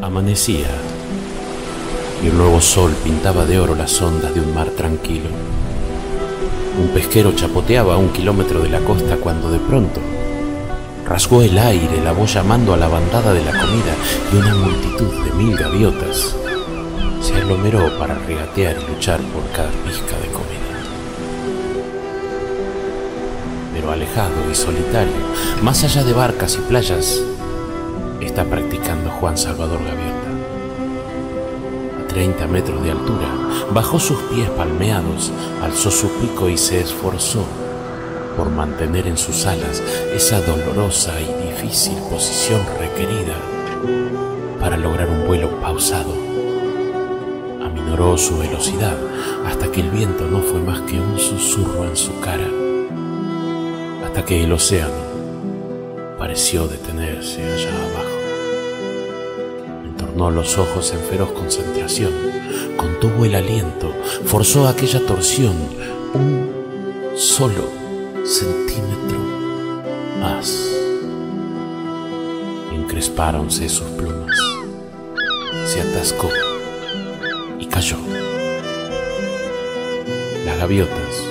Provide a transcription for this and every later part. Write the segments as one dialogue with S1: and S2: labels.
S1: Amanecía y un nuevo sol pintaba de oro las ondas de un mar tranquilo. Un pesquero chapoteaba a un kilómetro de la costa cuando de pronto rasgó el aire la voz llamando a la bandada de la comida y una multitud de mil gaviotas se aglomeró para regatear y luchar por cada pizca de comida. Pero alejado y solitario, más allá de barcas y playas, está practicando Juan Salvador Gaviota. A 30 metros de altura, bajó sus pies palmeados, alzó su pico y se esforzó por mantener en sus alas esa dolorosa y difícil posición requerida para lograr un vuelo pausado. Aminoró su velocidad hasta que el viento no fue más que un susurro en su cara, hasta que el océano pareció detenerse allá abajo los ojos en feroz concentración, contuvo el aliento, forzó aquella torsión un solo centímetro más. Encrespáronse sus plumas, se atascó y cayó. Las gaviotas,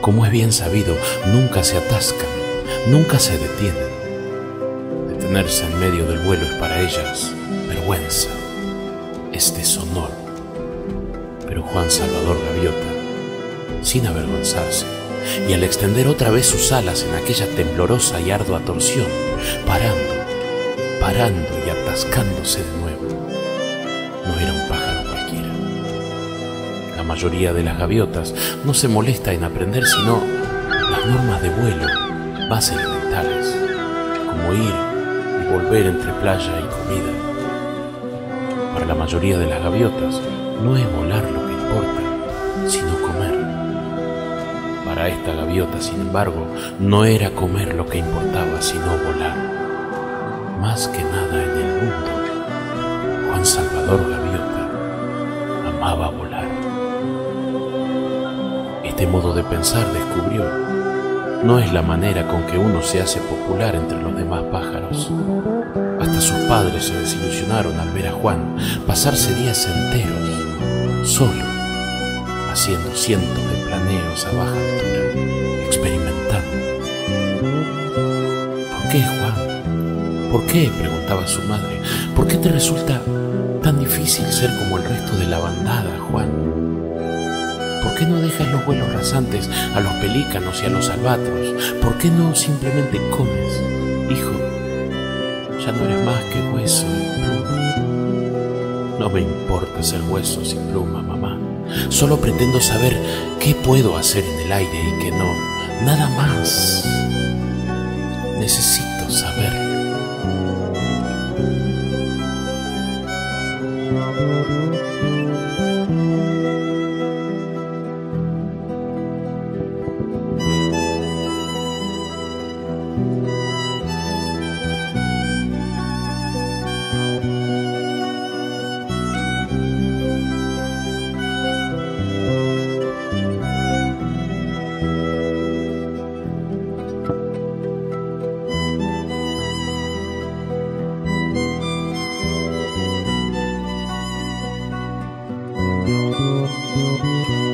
S1: como es bien sabido, nunca se atascan, nunca se detienen. Detenerse en medio del vuelo es para ellas vergüenza, es deshonor. Pero Juan Salvador Gaviota, sin avergonzarse, y al extender otra vez sus alas en aquella temblorosa y ardua torsión, parando, parando y atascándose de nuevo, no era un pájaro cualquiera. La mayoría de las gaviotas no se molesta en aprender sino las normas de vuelo más elementales, como ir volver entre playa y comida para la mayoría de las gaviotas no es volar lo que importa, sino comer. Para esta gaviota, sin embargo, no era comer lo que importaba, sino volar. Más que nada en el mundo, Juan Salvador Gaviota amaba volar. Este modo de pensar descubrió no es la manera con que uno se hace popular entre los demás pájaros. Hasta sus padres se desilusionaron al ver a Juan pasarse días enteros, solo, haciendo cientos de planeos a baja altura, experimentando. ¿Por qué, Juan? ¿Por qué? preguntaba su madre. ¿Por qué te resulta tan difícil ser como el resto de la bandada, Juan? ¿Por qué no dejas los vuelos rasantes a los pelícanos y a los albatros? ¿Por qué no simplemente comes? Hijo, ya no eres más que hueso y pluma. No me importa ser hueso sin pluma, mamá. Solo pretendo saber qué puedo hacer en el aire y qué no. Nada más. Necesito saberlo. Música